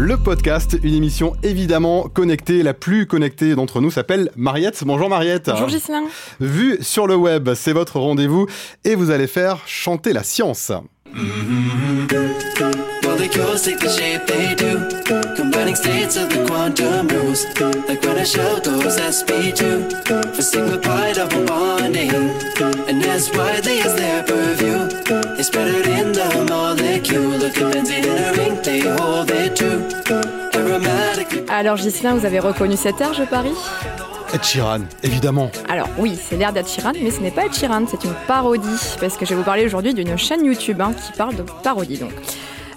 le podcast, une émission évidemment connectée, la plus connectée d'entre nous s'appelle Mariette. Bonjour Mariette. Bonjour Gislain. Vue sur le web, c'est votre rendez-vous et vous allez faire chanter la science. Alors Gislain, vous avez reconnu cet air, je parie Ed Sheeran, évidemment. Alors oui, c'est l'air d'Ed Sheeran, mais ce n'est pas Ed Sheeran, c'est une parodie, parce que je vais vous parler aujourd'hui d'une chaîne YouTube hein, qui parle de parodie. Donc.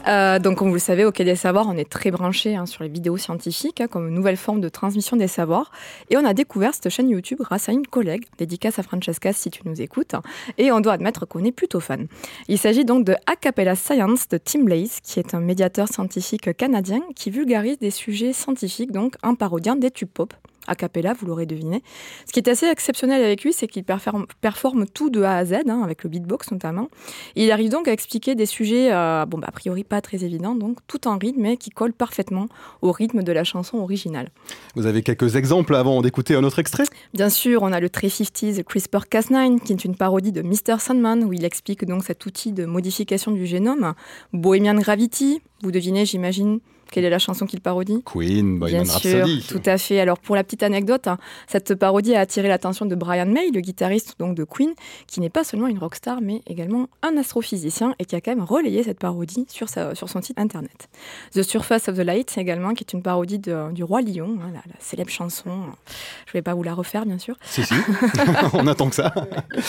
Euh, donc, comme vous le savez, au Quai des Savoirs, on est très branché hein, sur les vidéos scientifiques hein, comme nouvelle forme de transmission des savoirs. Et on a découvert cette chaîne YouTube grâce à une collègue, dédicace à Francesca si tu nous écoutes. Et on doit admettre qu'on est plutôt fan. Il s'agit donc de Acapella Science de Tim Blaze, qui est un médiateur scientifique canadien qui vulgarise des sujets scientifiques, donc en parodiant des tubes pop a cappella, vous l'aurez deviné. Ce qui est assez exceptionnel avec lui, c'est qu'il performe, tout de A à Z, hein, avec le beatbox notamment. il arrive donc à expliquer des sujets, euh, bon, bah, a priori pas très évidents, donc tout en rythme, mais qui collent parfaitement au rythme de la chanson originale. Vous avez quelques exemples avant d'écouter un autre extrait? Bien sûr, on a le 350 CRISPR-Cas9, qui est une parodie de Mr. Sandman, où il explique donc cet outil de modification du génome. Bohemian Gravity, vous devinez, j'imagine, quelle est la chanson qu'il parodie Queen, Bohemian Bien sûr, tout à fait. Alors pour la petite anecdote, hein, cette parodie a attiré l'attention de Brian May, le guitariste donc de Queen, qui n'est pas seulement une rockstar, mais également un astrophysicien et qui a quand même relayé cette parodie sur, sa, sur son site internet. The Surface of the Light également, qui est une parodie du Roi Lion, hein, la, célèbre chanson. Je ne vais pas vous la refaire, bien sûr. Si, si, on attend que ça.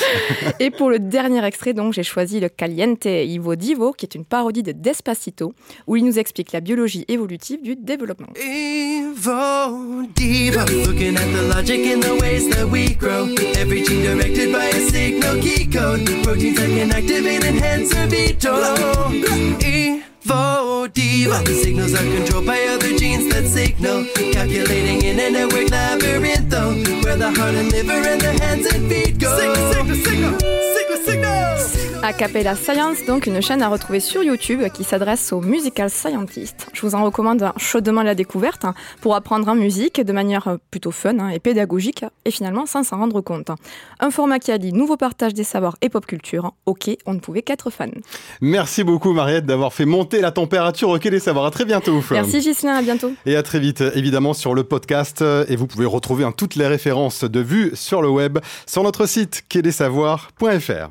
et pour le dernier extrait, donc, j'ai choisi le Caliente Ivo Divo, qui est une parodie de Despacito, où il nous explique la biologie évolutive du développement. Evo, diva, looking at the logic in the ways that we grow. Every gene directed by a signal key code. Proteins that can activate enhance a veto. Evo, diva, the signals are controlled by other genes that signal. Calculating in a network labyrinth, though, where the heart and liver and the hands and feet go. Acapella Science, donc une chaîne à retrouver sur YouTube qui s'adresse aux musical scientists. Je vous en recommande chaudement la découverte hein, pour apprendre en musique de manière plutôt fun hein, et pédagogique et finalement sans s'en rendre compte. Un format qui allie nouveau partage des savoirs et pop culture. Ok, on ne pouvait qu'être fan. Merci beaucoup Mariette d'avoir fait monter la température au Quai des Savoirs. À très bientôt. Merci Gislain, à bientôt. Et à très vite évidemment sur le podcast et vous pouvez retrouver toutes les références de vues sur le web sur notre site quai-des-savoirs.fr.